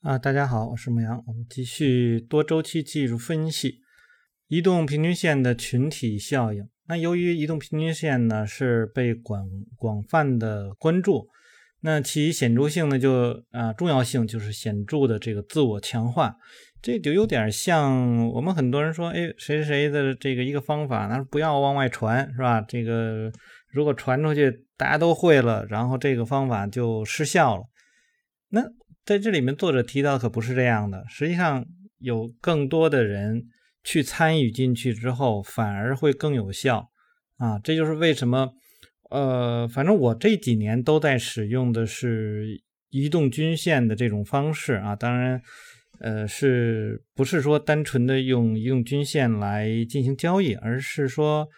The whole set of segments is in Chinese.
啊，大家好，我是牧羊，我们继续多周期技术分析移动平均线的群体效应。那由于移动平均线呢是被广广泛的关注，那其显著性呢就啊重要性就是显著的这个自我强化。这就有点像我们很多人说，哎，谁谁谁的这个一个方法，那不要往外传，是吧？这个如果传出去，大家都会了，然后这个方法就失效了。那在这里面，作者提到可不是这样的。实际上，有更多的人去参与进去之后，反而会更有效啊！这就是为什么，呃，反正我这几年都在使用的是移动均线的这种方式啊。当然。呃，是不是说单纯的用移动均线来进行交易，而是说，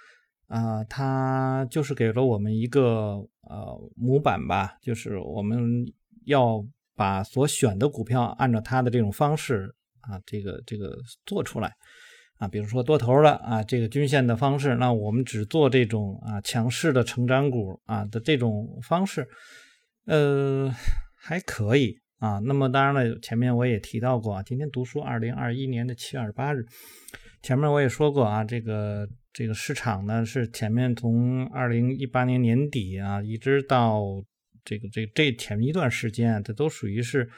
啊，它就是给了我们一个呃模板吧，就是我们要把所选的股票按照它的这种方式啊，这个这个做出来啊，比如说多头的啊，这个均线的方式，那我们只做这种啊强势的成长股啊的这种方式，呃，还可以。啊，那么当然了，前面我也提到过啊，今天读书二零二一年的七月二十八日，前面我也说过啊，这个这个市场呢是前面从二零一八年年底啊，一直到这个这这前面一段时间，这都属于是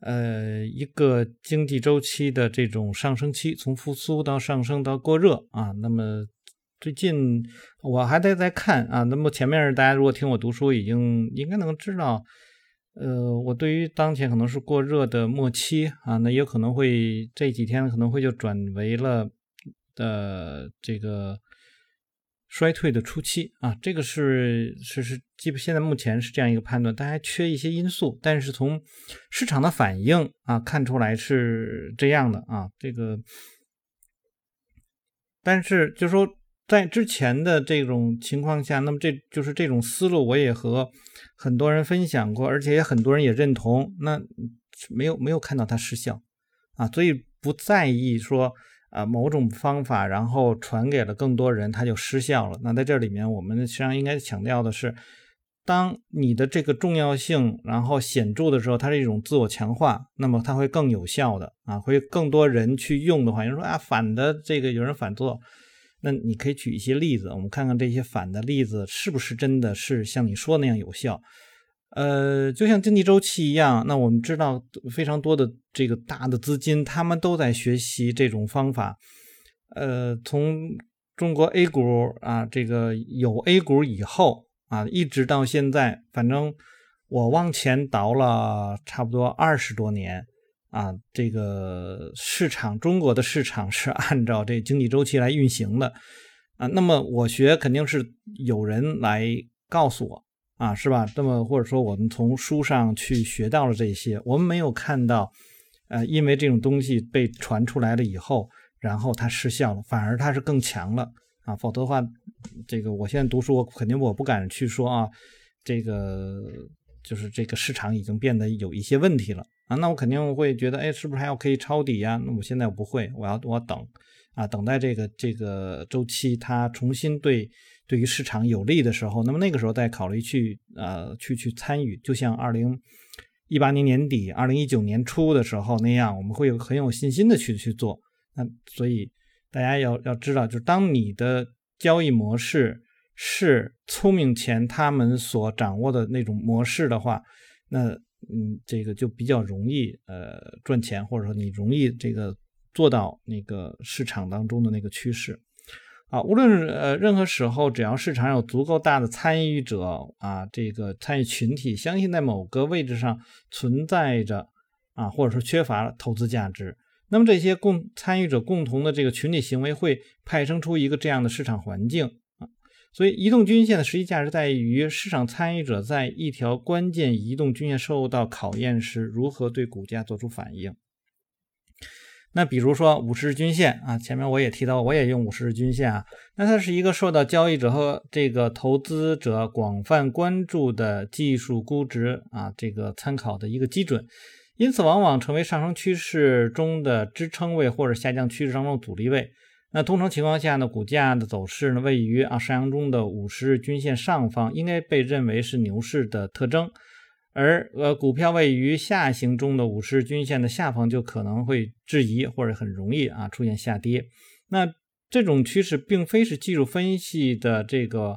呃一个经济周期的这种上升期，从复苏到上升到过热啊。那么最近我还在在看啊，那么前面大家如果听我读书，已经应该能知道。呃，我对于当前可能是过热的末期啊，那也可能会这几天可能会就转为了呃这个衰退的初期啊，这个是是是基本现在目前是这样一个判断，但还缺一些因素，但是从市场的反应啊看出来是这样的啊，这个，但是就说。在之前的这种情况下，那么这就是这种思路，我也和很多人分享过，而且也很多人也认同。那没有没有看到它失效啊，所以不在意说啊某种方法，然后传给了更多人，它就失效了。那在这里面，我们实际上应该强调的是，当你的这个重要性然后显著的时候，它是一种自我强化，那么它会更有效的啊，会更多人去用的话，有人说啊反的这个有人反做。那你可以举一些例子，我们看看这些反的例子是不是真的是像你说那样有效？呃，就像经济周期一样，那我们知道非常多的这个大的资金，他们都在学习这种方法。呃，从中国 A 股啊，这个有 A 股以后啊，一直到现在，反正我往前倒了差不多二十多年。啊，这个市场，中国的市场是按照这经济周期来运行的啊。那么我学肯定是有人来告诉我啊，是吧？那么或者说我们从书上去学到了这些，我们没有看到，呃，因为这种东西被传出来了以后，然后它失效了，反而它是更强了啊。否则的话，这个我现在读书，我肯定我不敢去说啊，这个就是这个市场已经变得有一些问题了。啊，那我肯定会觉得，哎，是不是还要可以抄底呀？那我现在我不会，我要我等，啊，等待这个这个周期它重新对对于市场有利的时候，那么那个时候再考虑去呃去去参与，就像二零一八年年底、二零一九年初的时候那样，我们会有很有信心的去去做。那所以大家要要知道，就是当你的交易模式是聪明钱他们所掌握的那种模式的话，那。嗯，这个就比较容易呃赚钱，或者说你容易这个做到那个市场当中的那个趋势啊。无论呃任何时候，只要市场有足够大的参与者啊，这个参与群体相信在某个位置上存在着啊，或者说缺乏投资价值，那么这些共参与者共同的这个群体行为会派生出一个这样的市场环境啊。所以，移动均线的实际价值在于市场参与者在一条关键移动均线受到考验时，如何对股价做出反应。那比如说五十日均线啊，前面我也提到，我也用五十日均线啊，那它是一个受到交易者和这个投资者广泛关注的技术估值啊，这个参考的一个基准，因此往往成为上升趋势中的支撑位或者下降趋势当中的阻力位。那通常情况下呢，股价的走势呢位于啊上扬中的五十日均线上方，应该被认为是牛市的特征。而呃股票位于下行中的五十日均线的下方就可能会质疑或者很容易啊出现下跌。那这种趋势并非是技术分析的这个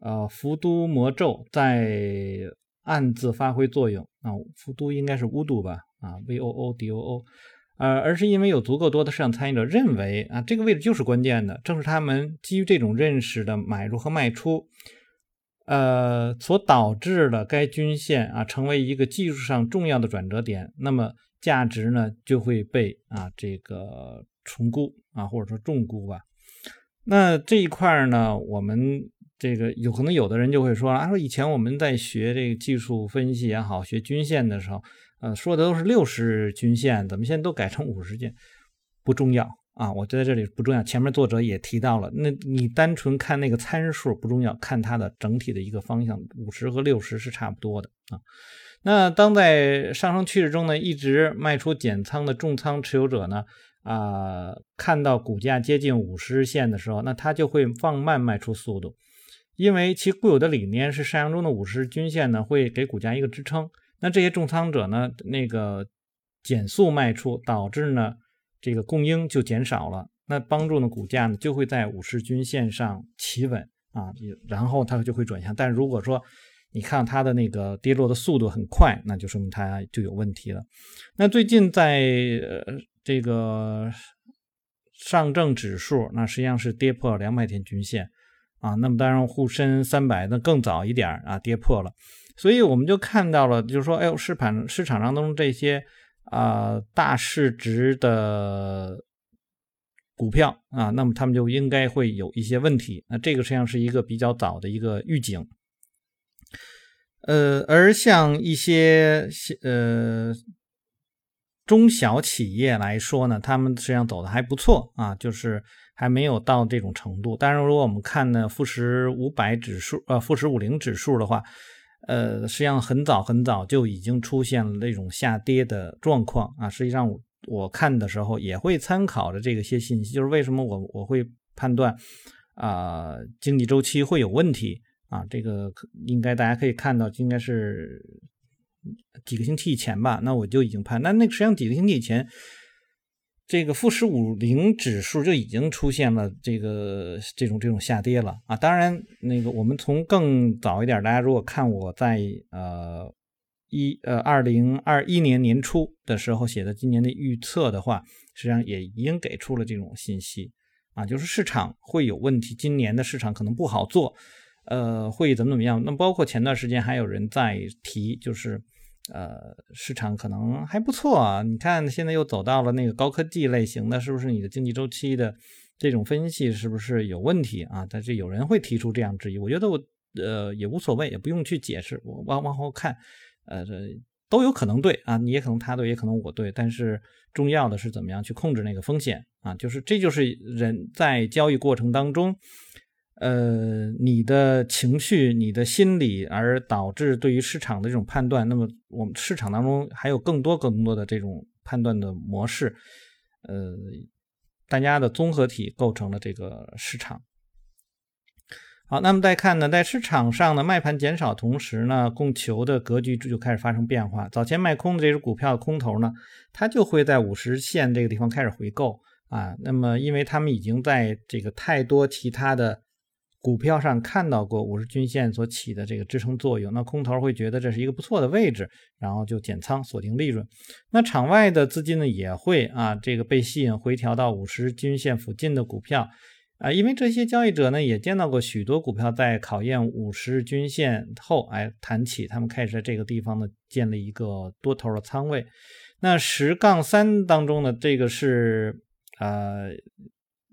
呃伏都魔咒在暗自发挥作用啊，伏都应该是巫毒吧啊，V O O D O O，呃，而是因为有足够多的市场参与者认为啊这个位置就是关键的，正是他们基于这种认识的买入和卖出。呃，所导致的该均线啊成为一个技术上重要的转折点，那么价值呢就会被啊这个重估啊或者说重估吧。那这一块呢，我们这个有可能有的人就会说啊，说以前我们在学这个技术分析也好，学均线的时候，呃，说的都是六十均线，怎么现在都改成五十均？不重要。啊，我觉得这里不重要。前面作者也提到了，那你单纯看那个参数不重要，看它的整体的一个方向，五十和六十是差不多的啊。那当在上升趋势中呢，一直卖出减仓的重仓持有者呢，啊，看到股价接近五十日线的时候，那他就会放慢卖出速度，因为其固有的理念是上扬中的五十均线呢会给股价一个支撑。那这些重仓者呢，那个减速卖出，导致呢。这个供应就减少了，那帮助呢股价呢就会在五十均线上企稳啊，然后它就会转向。但如果说你看它的那个跌落的速度很快，那就说明它就有问题了。那最近在呃这个上证指数，那实际上是跌破两百天均线啊。那么当然沪深三百那更早一点啊跌破了，所以我们就看到了，就是说，哎呦市盘市场当中这些。啊，大市值的股票啊，那么他们就应该会有一些问题。那这个实际上是一个比较早的一个预警。呃，而像一些呃中小企业来说呢，他们实际上走的还不错啊，就是还没有到这种程度。当然，如果我们看呢富时五百指数，呃富时五零指数的话。呃，实际上很早很早就已经出现了那种下跌的状况啊。实际上我我看的时候也会参考着这个些信息，就是为什么我我会判断啊经济周期会有问题啊。这个应该大家可以看到，应该是几个星期以前吧。那我就已经判，那那实际上几个星期以前。这个富时五零指数就已经出现了这个这种这种下跌了啊！当然，那个我们从更早一点，大家如果看我在呃一呃二零二一年年初的时候写的今年的预测的话，实际上也已经给出了这种信息啊，就是市场会有问题，今年的市场可能不好做，呃，会怎么怎么样？那包括前段时间还有人在提，就是。呃，市场可能还不错啊。你看，现在又走到了那个高科技类型的，是不是你的经济周期的这种分析是不是有问题啊？但是有人会提出这样质疑，我觉得我呃也无所谓，也不用去解释。我往往后看，呃，这都有可能对啊，你也可能他对，也可能我对。但是重要的是怎么样去控制那个风险啊？就是这就是人在交易过程当中。呃，你的情绪、你的心理，而导致对于市场的这种判断。那么，我们市场当中还有更多、更多的这种判断的模式。呃，大家的综合体构成了这个市场。好，那么再看呢，在市场上呢，卖盘减少同时呢，供求的格局就开始发生变化。早前卖空的这只股票的空头呢，它就会在五十线这个地方开始回购啊。那么，因为他们已经在这个太多其他的。股票上看到过五十均线所起的这个支撑作用，那空头会觉得这是一个不错的位置，然后就减仓锁定利润。那场外的资金呢也会啊这个被吸引回调到五十均线附近的股票啊，因为这些交易者呢也见到过许多股票在考验五十均线后哎弹起，他们开始在这个地方呢建立一个多头的仓位。那十杠三当中呢这个是呃。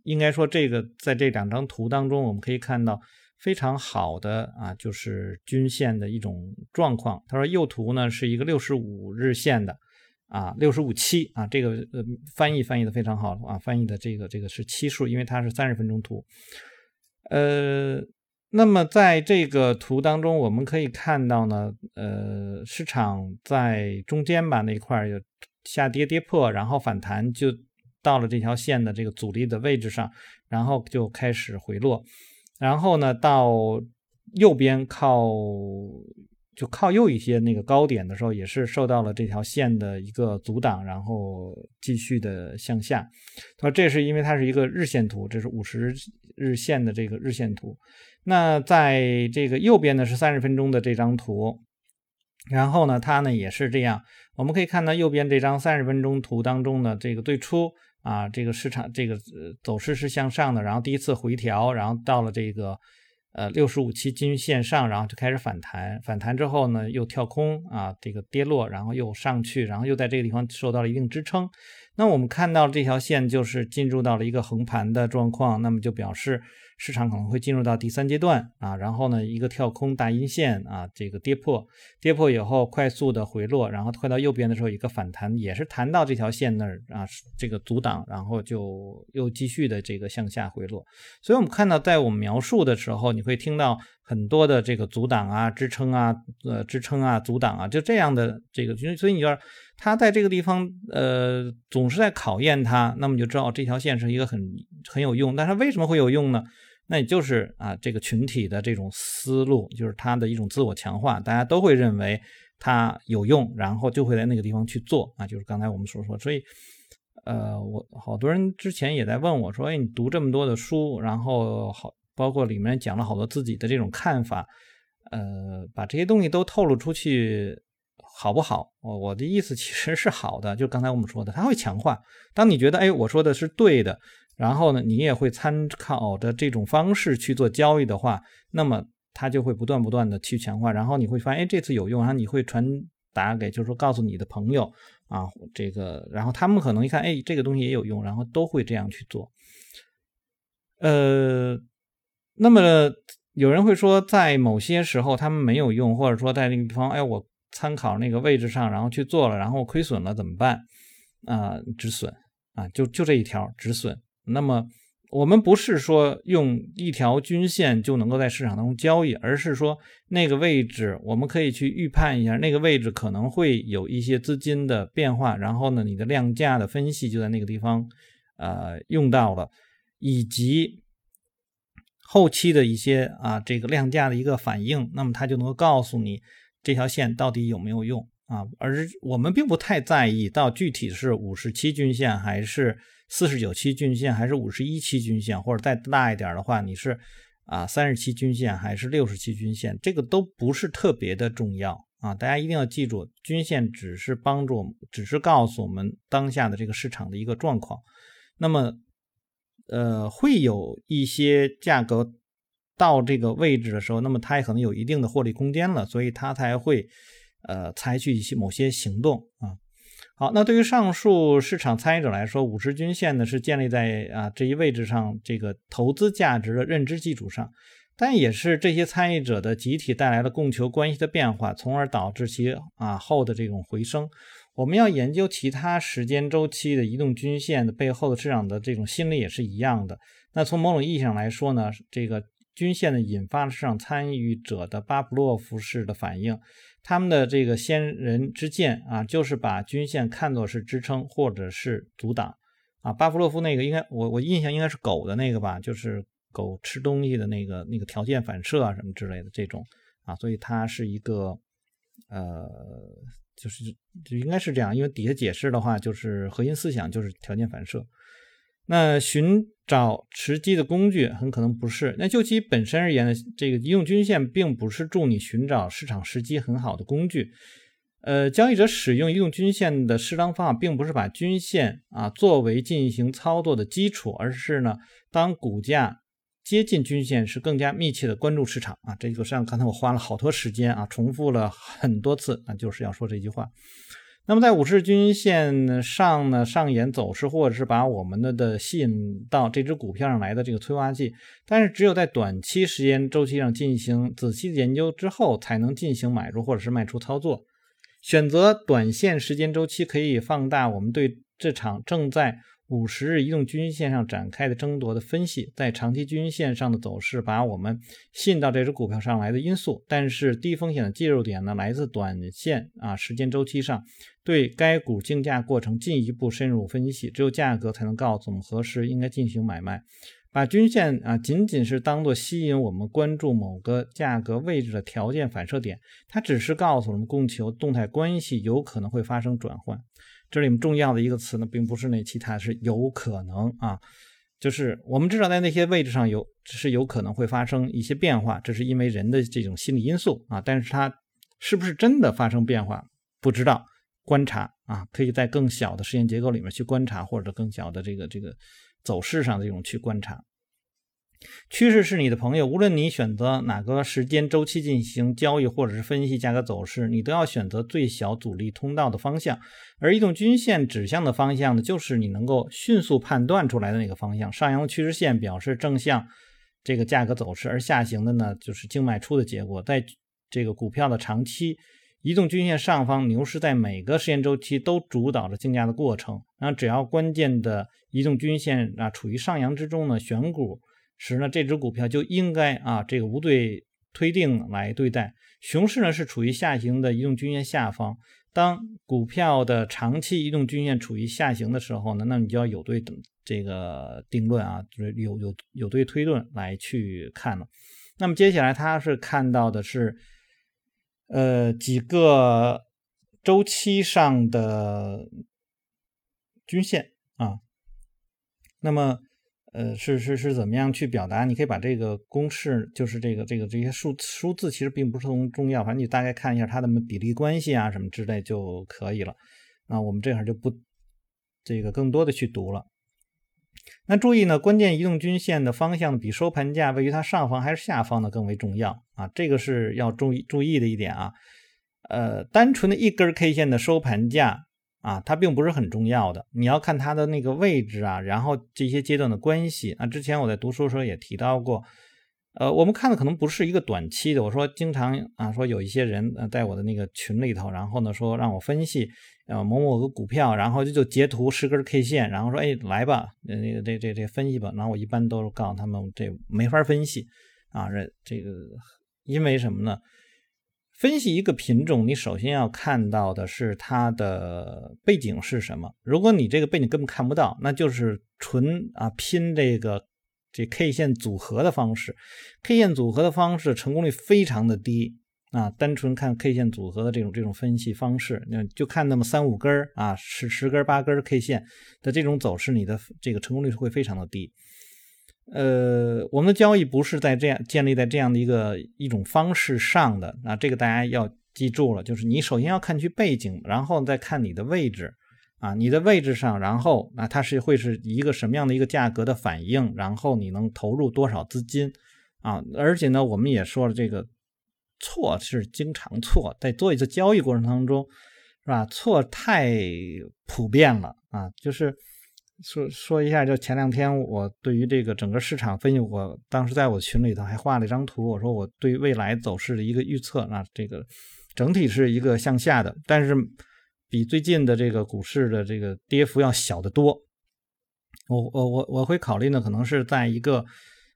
应该说，这个在这两张图当中，我们可以看到非常好的啊，就是均线的一种状况。他说右图呢是一个六十五日线的啊，六十五期啊，这个呃翻译翻译的非常好啊，翻译的这个这个是期数，因为它是三十分钟图。呃，那么在这个图当中，我们可以看到呢，呃，市场在中间吧那一块有下跌跌破，然后反弹就。到了这条线的这个阻力的位置上，然后就开始回落，然后呢，到右边靠就靠右一些那个高点的时候，也是受到了这条线的一个阻挡，然后继续的向下。他说这是因为它是一个日线图，这是五十日线的这个日线图。那在这个右边呢是三十分钟的这张图，然后呢它呢也是这样，我们可以看到右边这张三十分钟图当中呢，这个最初啊这个市场这个走势是向上的，然后第一次回调，然后到了这个。呃，六十五期均线上，然后就开始反弹，反弹之后呢，又跳空啊，这个跌落，然后又上去，然后又在这个地方受到了一定支撑。那我们看到这条线就是进入到了一个横盘的状况，那么就表示。市场可能会进入到第三阶段啊，然后呢，一个跳空大阴线啊，这个跌破，跌破以后快速的回落，然后快到右边的时候一个反弹，也是弹到这条线那儿啊，这个阻挡，然后就又继续的这个向下回落。所以我们看到，在我们描述的时候，你会听到很多的这个阻挡啊、支撑啊、呃支撑啊、阻挡啊，就这样的这个，所以你要它在这个地方呃总是在考验它，那么你就知道这条线是一个很很有用，但是为什么会有用呢？那也就是啊，这个群体的这种思路，就是它的一种自我强化，大家都会认为它有用，然后就会在那个地方去做啊。就是刚才我们所说，所以，呃，我好多人之前也在问我说，哎，你读这么多的书，然后好，包括里面讲了好多自己的这种看法，呃，把这些东西都透露出去，好不好？我我的意思其实是好的，就刚才我们说的，它会强化。当你觉得，哎，我说的是对的。然后呢，你也会参考的这种方式去做交易的话，那么它就会不断不断的去强化。然后你会发现，哎，这次有用，然后你会传达给，就是说告诉你的朋友啊，这个，然后他们可能一看，哎，这个东西也有用，然后都会这样去做。呃，那么有人会说，在某些时候他们没有用，或者说在那个地方，哎，我参考那个位置上，然后去做了，然后亏损了怎么办？啊，止损啊，就就这一条止损。那么，我们不是说用一条均线就能够在市场当中交易，而是说那个位置我们可以去预判一下，那个位置可能会有一些资金的变化，然后呢，你的量价的分析就在那个地方，呃，用到了，以及后期的一些啊这个量价的一个反应，那么它就能够告诉你这条线到底有没有用啊，而我们并不太在意到具体是五十七均线还是。四十九期均线还是五十一期均线，或者再大一点的话，你是啊三十七均线还是六十七均线，这个都不是特别的重要啊。大家一定要记住，均线只是帮助，只是告诉我们当下的这个市场的一个状况。那么，呃，会有一些价格到这个位置的时候，那么它也可能有一定的获利空间了，所以它才会呃采取一些某些行动啊。好，那对于上述市场参与者来说，五十均线呢是建立在啊这一位置上这个投资价值的认知基础上，但也是这些参与者的集体带来了供求关系的变化，从而导致其啊后的这种回升。我们要研究其他时间周期的移动均线的背后的市场的这种心理也是一样的。那从某种意义上来说呢，这个均线呢引发了市场参与者的巴甫洛夫式的反应。他们的这个先人之见啊，就是把均线看作是支撑或者是阻挡啊。巴甫洛夫那个应该我我印象应该是狗的那个吧，就是狗吃东西的那个那个条件反射啊什么之类的这种啊，所以它是一个呃，就是就应该是这样，因为底下解释的话就是核心思想就是条件反射。那寻找时机的工具很可能不是。那就其本身而言呢，这个移动均线并不是助你寻找市场时机很好的工具。呃，交易者使用移动均线的适当方法，并不是把均线啊作为进行操作的基础，而是呢，当股价接近均线时，更加密切的关注市场啊。这个实际上刚才我花了好多时间啊，重复了很多次啊，就是要说这句话。那么在五日均线上呢上演走势，或者是把我们的的吸引到这只股票上来的这个催化剂，但是只有在短期时间周期上进行仔细的研究之后，才能进行买入或者是卖出操作。选择短线时间周期可以放大我们对这场正在。五十日移动均线上展开的争夺的分析，在长期均线上的走势把我们吸引到这只股票上来的因素，但是低风险的介入点呢，来自短线啊时间周期上对该股竞价过程进一步深入分析，只有价格才能告诉我们何时应该进行买卖。把均线啊仅仅是当做吸引我们关注某个价格位置的条件反射点，它只是告诉我们供求动态关系有可能会发生转换。这里面重要的一个词呢，并不是那其他，是有可能啊，就是我们知道在那些位置上有是有可能会发生一些变化，这是因为人的这种心理因素啊，但是它是不是真的发生变化，不知道。观察啊，可以在更小的实验结构里面去观察，或者更小的这个这个走势上这种去观察。趋势是你的朋友，无论你选择哪个时间周期进行交易，或者是分析价格走势，你都要选择最小阻力通道的方向。而移动均线指向的方向呢，就是你能够迅速判断出来的那个方向。上扬的趋势线表示正向这个价格走势，而下行的呢，就是净卖出的结果。在这个股票的长期。移动均线上方牛市在每个时间周期都主导着竞价的过程。那只要关键的移动均线啊处于上扬之中呢，选股时呢，这只股票就应该啊这个无对推定来对待。熊市呢是处于下行的移动均线下方。当股票的长期移动均线处于下行的时候呢，那你就要有对等这个定论啊，就是有有有对推论来去看了。那么接下来他是看到的是。呃，几个周期上的均线啊，那么呃是是是怎么样去表达？你可以把这个公式，就是这个这个这些数数字，其实并不是很重要，反正你大概看一下它的比例关系啊什么之类就可以了。那我们这会儿就不这个更多的去读了。那注意呢，关键移动均线的方向比收盘价位于它上方还是下方呢更为重要啊，这个是要注意注意的一点啊。呃，单纯的一根 K 线的收盘价啊，它并不是很重要的，你要看它的那个位置啊，然后这些阶段的关系啊。之前我在读书的时候也提到过，呃，我们看的可能不是一个短期的，我说经常啊说有一些人呃在我的那个群里头，然后呢说让我分析。呃，某某个股票，然后就就截图十根 K 线，然后说，哎，来吧，那个这这这分析吧。然后我一般都是告诉他们，这没法分析啊，这这个因为什么呢？分析一个品种，你首先要看到的是它的背景是什么。如果你这个背景根本看不到，那就是纯啊拼这个这 K 线组合的方式，K 线组合的方式成功率非常的低。啊，单纯看 K 线组合的这种这种分析方式，那就看那么三五根儿啊，十十根八根 K 线的这种走势，你的这个成功率是会非常的低。呃，我们的交易不是在这样建立在这样的一个一种方式上的啊，这个大家要记住了，就是你首先要看去背景，然后再看你的位置啊，你的位置上，然后啊，它是会是一个什么样的一个价格的反应，然后你能投入多少资金啊？而且呢，我们也说了这个。错是经常错，在做一次交易过程当中，是吧？错太普遍了啊！就是说说一下，就前两天我对于这个整个市场分析，我当时在我群里头还画了一张图，我说我对未来走势的一个预测，那这个整体是一个向下的，但是比最近的这个股市的这个跌幅要小得多。我我我我会考虑呢，可能是在一个。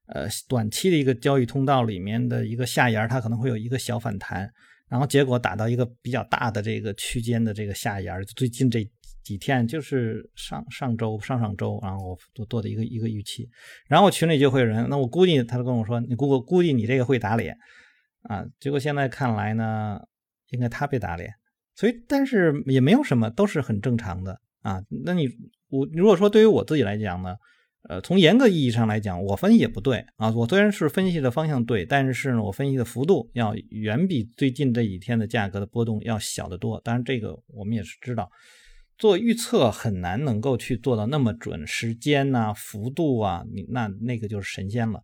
呃，短期的一个交易通道里面的一个下沿，它可能会有一个小反弹，然后结果打到一个比较大的这个区间的这个下沿。最近这几天就是上上周、上上周，然后我做做的一个一个预期。然后群里就会有人，那我估计他就跟我说，你估估计你这个会打脸啊。结果现在看来呢，应该他被打脸。所以，但是也没有什么，都是很正常的啊。那你我如果说对于我自己来讲呢？呃，从严格意义上来讲，我分析也不对啊。我虽然是分析的方向对，但是呢，我分析的幅度要远比最近这几天的价格的波动要小得多。当然，这个我们也是知道，做预测很难能够去做到那么准，时间呐、幅度啊，你那那个就是神仙了。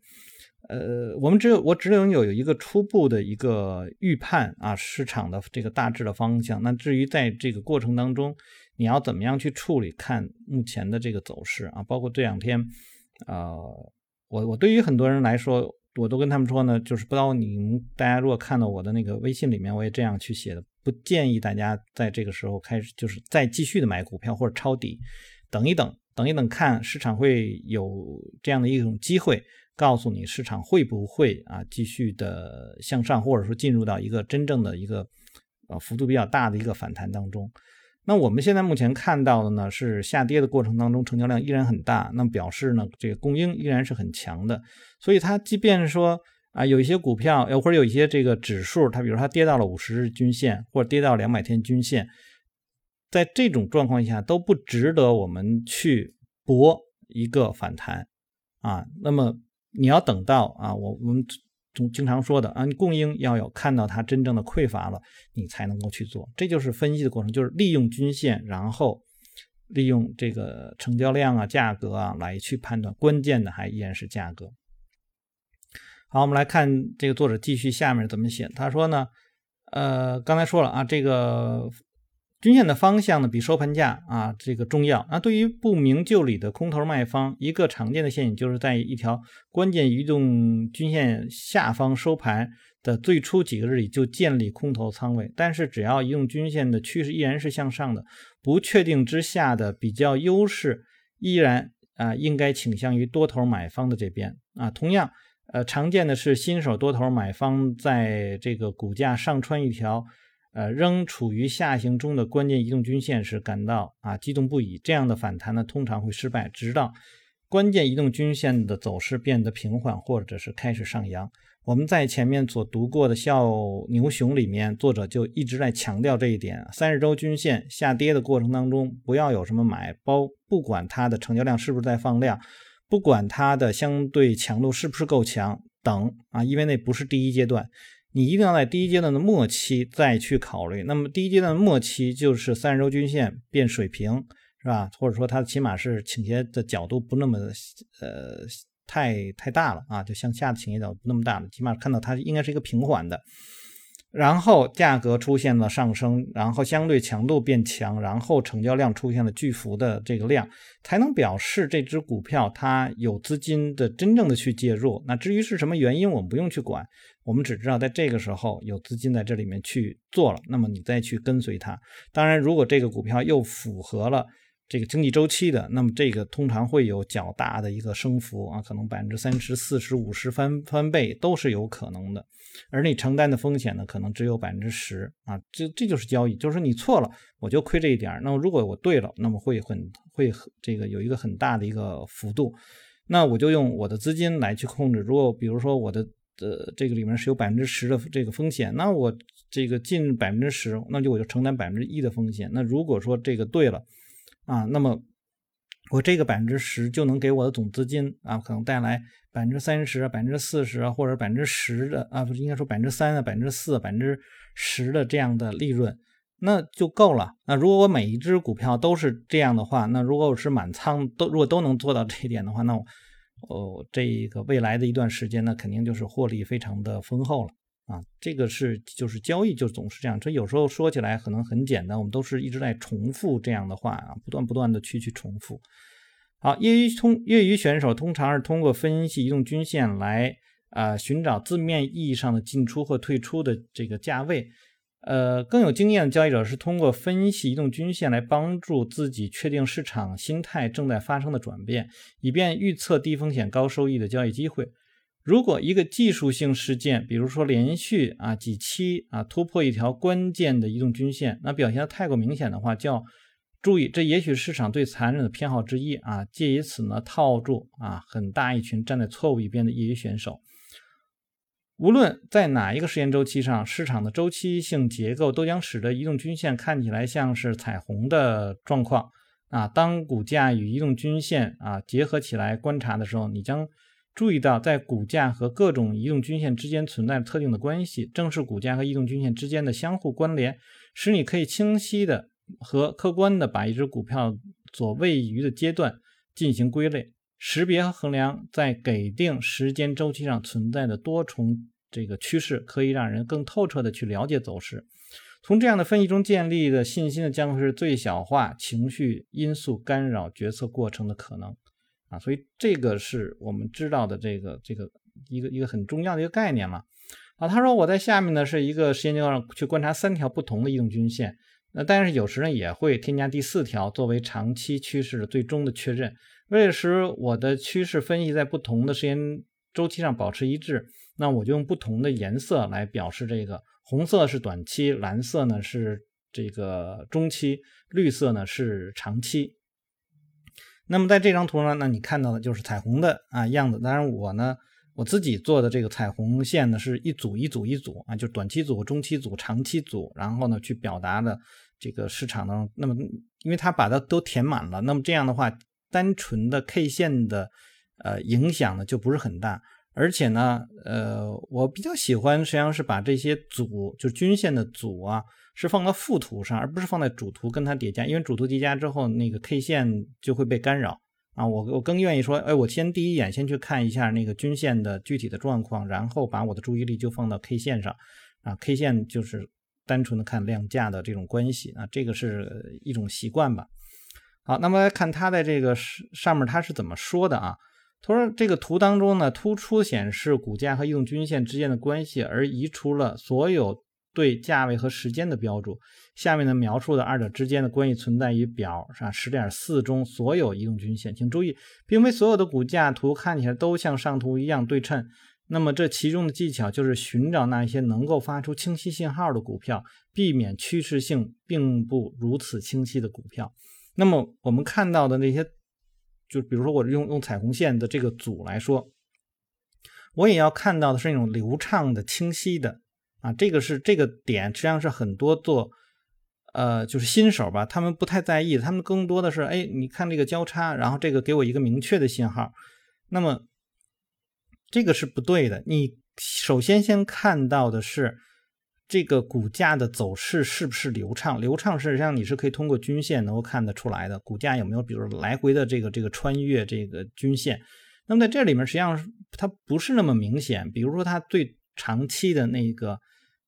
呃，我们只有我只能有一个初步的一个预判啊，市场的这个大致的方向。那至于在这个过程当中，你要怎么样去处理？看目前的这个走势啊，包括这两天，呃，我我对于很多人来说，我都跟他们说呢，就是不知道你们大家如果看到我的那个微信里面，我也这样去写的，不建议大家在这个时候开始，就是再继续的买股票或者抄底，等一等，等一等，看市场会有这样的一种机会，告诉你市场会不会啊继续的向上，或者说进入到一个真正的一个呃幅度比较大的一个反弹当中。那我们现在目前看到的呢，是下跌的过程当中，成交量依然很大，那表示呢，这个供应依然是很强的。所以它即便说啊，有一些股票，或者有一些这个指数，它比如它跌到了五十日均线，或者跌到两百天均线，在这种状况下都不值得我们去搏一个反弹啊。那么你要等到啊，我我们。经经常说的啊，供应要有看到它真正的匮乏了，你才能够去做，这就是分析的过程，就是利用均线，然后利用这个成交量啊、价格啊来去判断，关键的还依然是价格。好，我们来看这个作者继续下面怎么写，他说呢，呃，刚才说了啊，这个。均线的方向呢，比收盘价啊这个重要。那对于不明就里的空头卖方，一个常见的陷阱就是在一条关键移动均线下方收盘的最初几个日里就建立空头仓位。但是只要移动均线的趋势依然是向上的，不确定之下的比较优势依然啊应该倾向于多头买方的这边啊。同样，呃，常见的是新手多头买方在这个股价上穿一条。呃，仍处于下行中的关键移动均线时，感到啊激动不已。这样的反弹呢，通常会失败，直到关键移动均线的走势变得平缓，或者是开始上扬。我们在前面所读过的《笑牛熊》里面，作者就一直在强调这一点：三十周均线下跌的过程当中，不要有什么买包，不管它的成交量是不是在放量，不管它的相对强度是不是够强等啊，因为那不是第一阶段。你一定要在第一阶段的末期再去考虑。那么第一阶段的末期就是三十周均线变水平，是吧？或者说它起码是倾斜的角度不那么呃太太大了啊，就向下的倾斜角度不那么大了，起码看到它应该是一个平缓的。然后价格出现了上升，然后相对强度变强，然后成交量出现了巨幅的这个量，才能表示这只股票它有资金的真正的去介入。那至于是什么原因，我们不用去管，我们只知道在这个时候有资金在这里面去做了，那么你再去跟随它。当然，如果这个股票又符合了这个经济周期的，那么这个通常会有较大的一个升幅啊，可能百分之三十四十五十翻翻倍都是有可能的。而你承担的风险呢，可能只有百分之十啊，这这就是交易，就是你错了，我就亏这一点那如果我对了，那么会很会这个有一个很大的一个幅度，那我就用我的资金来去控制。如果比如说我的呃这个里面是有百分之十的这个风险，那我这个进百分之十，那就我就承担百分之一的风险。那如果说这个对了啊，那么我这个百分之十就能给我的总资金啊，可能带来。百分之三十、百分之四十或者百分之十的啊，不是应该说百分之三啊、百分之四、百分之十的这样的利润，那就够了。那如果我每一只股票都是这样的话，那如果我是满仓都如果都能做到这一点的话，那哦，这个未来的一段时间呢，肯定就是获利非常的丰厚了啊。这个是就是交易就总是这样，这有时候说起来可能很简单，我们都是一直在重复这样的话啊，不断不断的去去重复。好，业余通业余选手通常是通过分析移动均线来啊寻找字面意义上的进出或退出的这个价位。呃，更有经验的交易者是通过分析移动均线来帮助自己确定市场心态正在发生的转变，以便预测低风险高收益的交易机会。如果一个技术性事件，比如说连续啊几期啊突破一条关键的移动均线，那表现的太过明显的话，叫注意，这也许是市场最残忍的偏好之一啊！借以此呢套住啊很大一群站在错误一边的业余选手。无论在哪一个时间周期上，市场的周期性结构都将使得移动均线看起来像是彩虹的状况啊。当股价与移动均线啊结合起来观察的时候，你将注意到在股价和各种移动均线之间存在特定的关系。正是股价和移动均线之间的相互关联，使你可以清晰的。和客观的把一只股票所位于的阶段进行归类、识别和衡量，在给定时间周期上存在的多重这个趋势，可以让人更透彻的去了解走势。从这样的分析中建立的信心呢，将会是最小化情绪因素干扰决策过程的可能啊。所以这个是我们知道的这个这个一个一个很重要的一个概念嘛。啊，他说我在下面呢是一个时间阶段上去观察三条不同的移动均线。那但是有时呢也会添加第四条作为长期趋势的最终的确认。为了使我的趋势分析在不同的时间周期上保持一致，那我就用不同的颜色来表示这个：红色是短期，蓝色呢是这个中期，绿色呢是长期。那么在这张图呢，那你看到的就是彩虹的啊样子。当然我呢，我自己做的这个彩虹线呢，是一组一组一组啊，就短期组、中期组、长期组，然后呢去表达的这个市场呢。那么因为它把它都填满了，那么这样的话，单纯的 K 线的呃影响呢就不是很大。而且呢，呃，我比较喜欢实际上是把这些组，就是均线的组啊。是放到副图上，而不是放在主图跟它叠加，因为主图叠加之后，那个 K 线就会被干扰啊。我我更愿意说，哎，我先第一眼先去看一下那个均线的具体的状况，然后把我的注意力就放到 K 线上啊。K 线就是单纯的看量价的这种关系啊，这个是一种习惯吧。好，那么来看它在这个上面它是怎么说的啊？他说这个图当中呢，突出显示股价和移动均线之间的关系，而移除了所有。对价位和时间的标注，下面的描述的二者之间的关系存在于表上十点四中所有移动均线。请注意，并非所有的股价图看起来都像上图一样对称。那么这其中的技巧就是寻找那些能够发出清晰信号的股票，避免趋势性并不如此清晰的股票。那么我们看到的那些，就比如说我用用彩虹线的这个组来说，我也要看到的是那种流畅的、清晰的。啊，这个是这个点，实际上是很多做，呃，就是新手吧，他们不太在意，他们更多的是，哎，你看这个交叉，然后这个给我一个明确的信号，那么这个是不对的。你首先先看到的是这个股价的走势是不是流畅？流畅实际上你是可以通过均线能够看得出来的，股价有没有比如来回的这个这个穿越这个均线。那么在这里面实际上它不是那么明显，比如说它最长期的那个。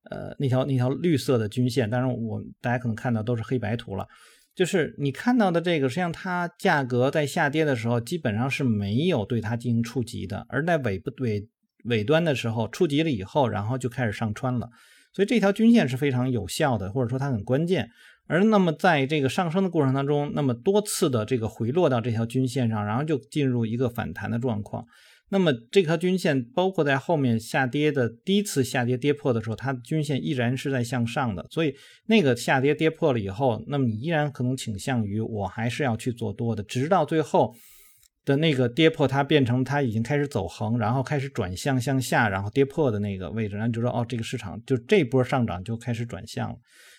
呃，那条那条绿色的均线，当然我大家可能看到都是黑白图了，就是你看到的这个，实际上它价格在下跌的时候，基本上是没有对它进行触及的，而在尾部尾尾端的时候触及了以后，然后就开始上穿了，所以这条均线是非常有效的，或者说它很关键。而那么在这个上升的过程当中，那么多次的这个回落到这条均线上，然后就进入一个反弹的状况。那么这条均线包括在后面下跌的第一次下跌跌破的时候，它均线依然是在向上的，所以那个下跌跌破了以后，那么你依然可能倾向于我还是要去做多的，直到最后的那个跌破，它变成它已经开始走横，然后开始转向向下，然后跌破的那个位置，然后就说哦，这个市场就这波上涨就开始转向了。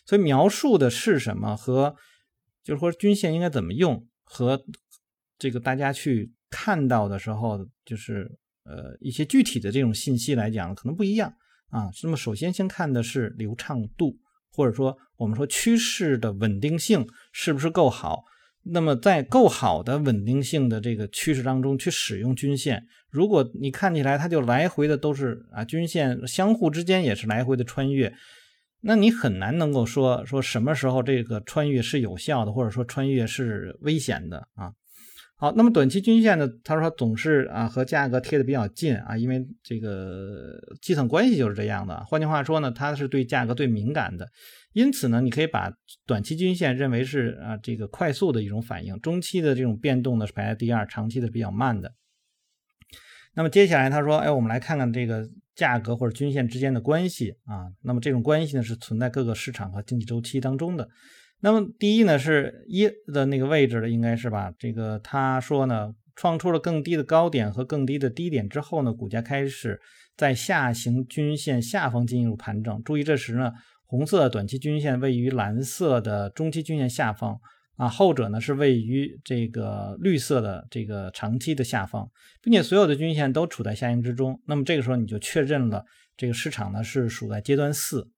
所以描述的是什么和就是说均线应该怎么用和这个大家去。看到的时候，就是呃一些具体的这种信息来讲，可能不一样啊。那么首先先看的是流畅度，或者说我们说趋势的稳定性是不是够好。那么在够好的稳定性的这个趋势当中去使用均线，如果你看起来它就来回的都是啊均线相互之间也是来回的穿越，那你很难能够说说什么时候这个穿越是有效的，或者说穿越是危险的啊。好，那么短期均线呢？他说总是啊和价格贴的比较近啊，因为这个计算关系就是这样的。换句话说呢，它是对价格最敏感的，因此呢，你可以把短期均线认为是啊这个快速的一种反应，中期的这种变动呢是排在第二，长期的比较慢的。那么接下来他说，哎，我们来看看这个价格或者均线之间的关系啊。那么这种关系呢是存在各个市场和经济周期当中的。那么第一呢是一的那个位置的应该是吧？这个他说呢，创出了更低的高点和更低的低点之后呢，股价开始在下行均线下方进入盘整。注意这时呢，红色的短期均线位于蓝色的中期均线下方啊，后者呢是位于这个绿色的这个长期的下方，并且所有的均线都处在下行之中。那么这个时候你就确认了这个市场呢是处在阶段四。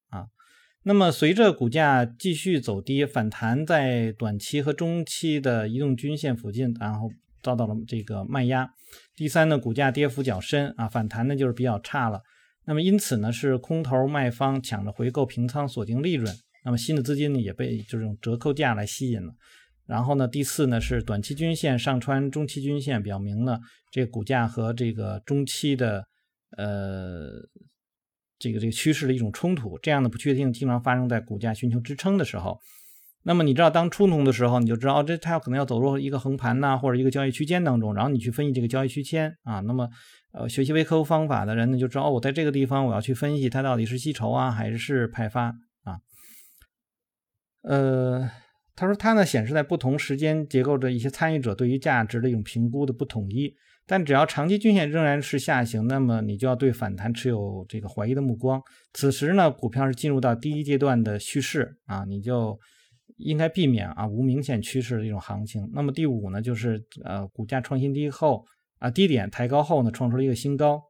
那么，随着股价继续走低，反弹在短期和中期的移动均线附近，然后遭到了这个卖压。第三呢，股价跌幅较深啊，反弹呢就是比较差了。那么因此呢，是空头卖方抢着回购平仓锁定利润。那么新的资金呢也被这种折扣价来吸引了。然后呢，第四呢是短期均线上穿中期均线，表明呢这个股价和这个中期的呃。这个这个趋势的一种冲突，这样的不确定经常发生在股价寻求支撑的时候。那么你知道，当冲突的时候，你就知道哦这它可能要走入一个横盘呐，或者一个交易区间当中，然后你去分析这个交易区间啊。那么，呃，学习微客户方法的人呢，就知道哦我在这个地方我要去分析它到底是吸筹啊，还是派发啊。呃，他说它呢显示在不同时间结构的一些参与者对于价值的一种评估的不统一。但只要长期均线仍然是下行，那么你就要对反弹持有这个怀疑的目光。此时呢，股票是进入到第一阶段的蓄势啊，你就应该避免啊无明显趋势的一种行情。那么第五呢，就是呃股价创新低后啊低点抬高后呢，创出了一个新高，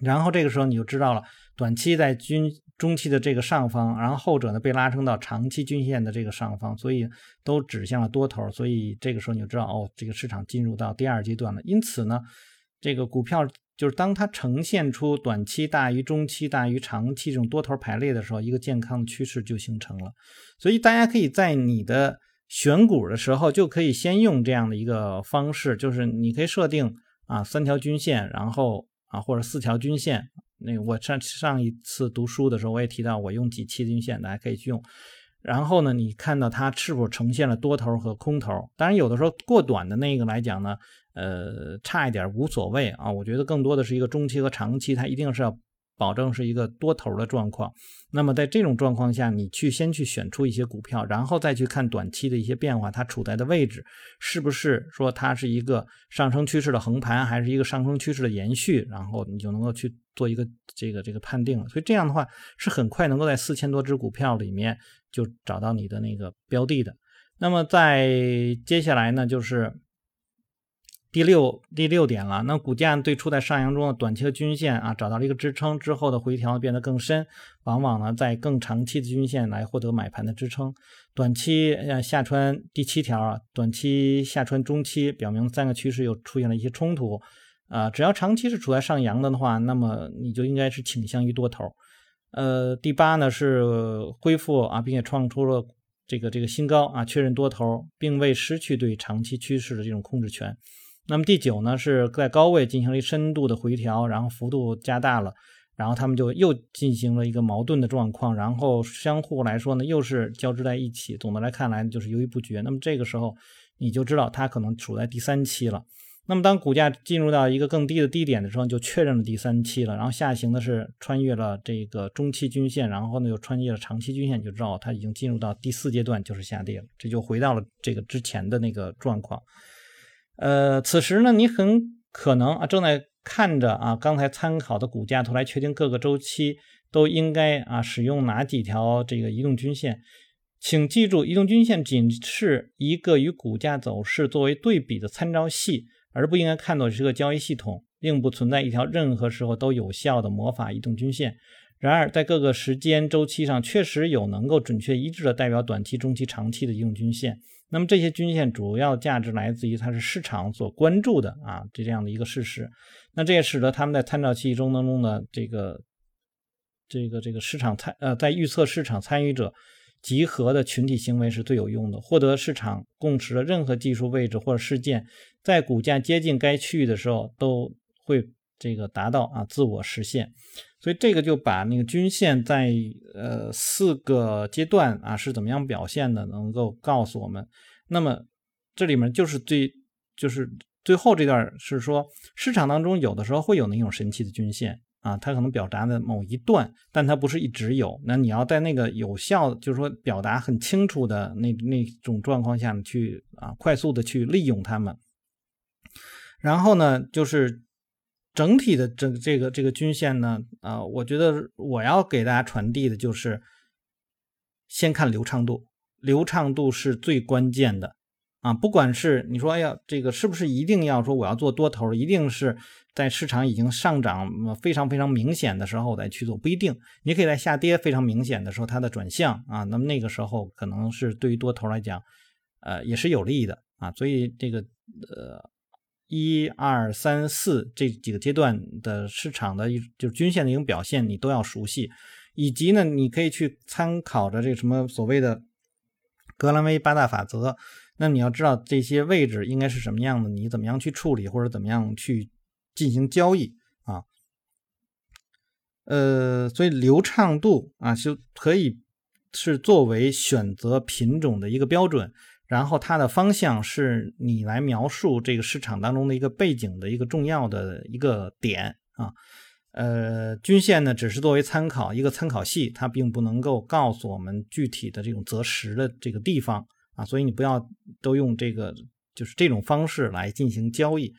然后这个时候你就知道了，短期在均。中期的这个上方，然后后者呢被拉升到长期均线的这个上方，所以都指向了多头，所以这个时候你就知道哦，这个市场进入到第二阶段了。因此呢，这个股票就是当它呈现出短期大于中期大于长期这种多头排列的时候，一个健康的趋势就形成了。所以大家可以在你的选股的时候，就可以先用这样的一个方式，就是你可以设定啊三条均线，然后啊或者四条均线。那我上上一次读书的时候，我也提到我用几期均线，大家可以去用。然后呢，你看到它是否呈现了多头和空头？当然，有的时候过短的那个来讲呢，呃，差一点无所谓啊。我觉得更多的是一个中期和长期，它一定是要。保证是一个多头的状况，那么在这种状况下，你去先去选出一些股票，然后再去看短期的一些变化，它处在的位置是不是说它是一个上升趋势的横盘，还是一个上升趋势的延续，然后你就能够去做一个这个这个判定了。所以这样的话是很快能够在四千多只股票里面就找到你的那个标的的。那么在接下来呢，就是。第六第六点了，那股价对处在上扬中的短期的均线啊，找到了一个支撑之后的回调变得更深，往往呢在更长期的均线来获得买盘的支撑。短期呃下穿第七条啊，短期下穿中期，表明三个趋势又出现了一些冲突啊。只要长期是处在上扬的的话，那么你就应该是倾向于多头。呃，第八呢是恢复啊，并且创出了这个这个新高啊，确认多头，并未失去对长期趋势的这种控制权。那么第九呢，是在高位进行了一深度的回调，然后幅度加大了，然后他们就又进行了一个矛盾的状况，然后相互来说呢，又是交织在一起。总的来看来就是犹豫不决。那么这个时候你就知道它可能处在第三期了。那么当股价进入到一个更低的低点的时候，就确认了第三期了。然后下行的是穿越了这个中期均线，然后呢又穿越了长期均线，就知道它已经进入到第四阶段，就是下跌了。这就回到了这个之前的那个状况。呃，此时呢，你很可能啊正在看着啊刚才参考的股价图来确定各个周期都应该啊使用哪几条这个移动均线。请记住，移动均线仅是一个与股价走势作为对比的参照系，而不应该看作是个交易系统，并不存在一条任何时候都有效的魔法移动均线。然而，在各个时间周期上，确实有能够准确一致的代表短期、中期、长期的移动均线。那么这些均线主要价值来自于它是市场所关注的啊，这样的一个事实。那这也使得他们在参照期中当中的这个这个这个市场参呃，在预测市场参与者集合的群体行为是最有用的。获得市场共识的任何技术位置或者事件，在股价接近该区域的时候，都会这个达到啊自我实现。所以这个就把那个均线在呃四个阶段啊是怎么样表现的，能够告诉我们。那么这里面就是最就是最后这段是说，市场当中有的时候会有那种神奇的均线啊，它可能表达的某一段，但它不是一直有。那你要在那个有效，就是说表达很清楚的那那种状况下去啊，快速的去利用它们。然后呢，就是。整体的这这个这个均线呢，啊，我觉得我要给大家传递的就是，先看流畅度，流畅度是最关键的啊。不管是你说，哎呀，这个是不是一定要说我要做多头，一定是在市场已经上涨非常非常明显的时候我再去做，不一定。你可以在下跌非常明显的时候它的转向啊，那么那个时候可能是对于多头来讲，呃，也是有利的啊。所以这个呃。一二三四这几个阶段的市场的一就是均线的一种表现，你都要熟悉，以及呢，你可以去参考着这个什么所谓的格兰威八大法则。那你要知道这些位置应该是什么样的，你怎么样去处理或者怎么样去进行交易啊？呃，所以流畅度啊就可以是作为选择品种的一个标准。然后它的方向是你来描述这个市场当中的一个背景的一个重要的一个点啊，呃，均线呢只是作为参考一个参考系，它并不能够告诉我们具体的这种择时的这个地方啊，所以你不要都用这个就是这种方式来进行交易。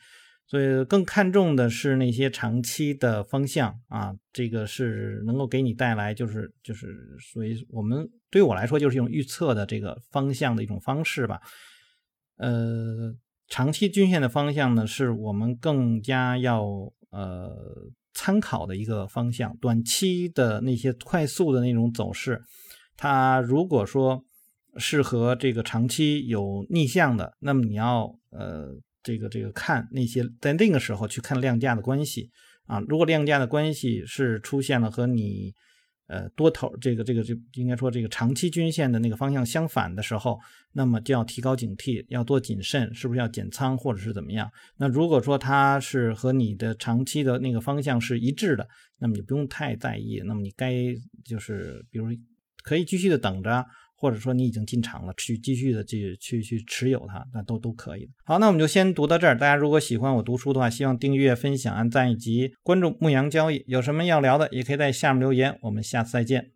所以更看重的是那些长期的方向啊，这个是能够给你带来就是就是所以我们对我来说就是一种预测的这个方向的一种方式吧。呃，长期均线的方向呢，是我们更加要呃参考的一个方向。短期的那些快速的那种走势，它如果说是和这个长期有逆向的，那么你要呃。这个这个看那些在那个时候去看量价的关系啊，如果量价的关系是出现了和你呃多头这个这个就应该说这个长期均线的那个方向相反的时候，那么就要提高警惕，要多谨慎，是不是要减仓或者是怎么样？那如果说它是和你的长期的那个方向是一致的，那么你不用太在意，那么你该就是比如可以继续的等着。或者说你已经进场了，去继续的去去去持有它，那都都可以好，那我们就先读到这儿。大家如果喜欢我读书的话，希望订阅、分享、按赞以及关注牧羊交易。有什么要聊的，也可以在下面留言。我们下次再见。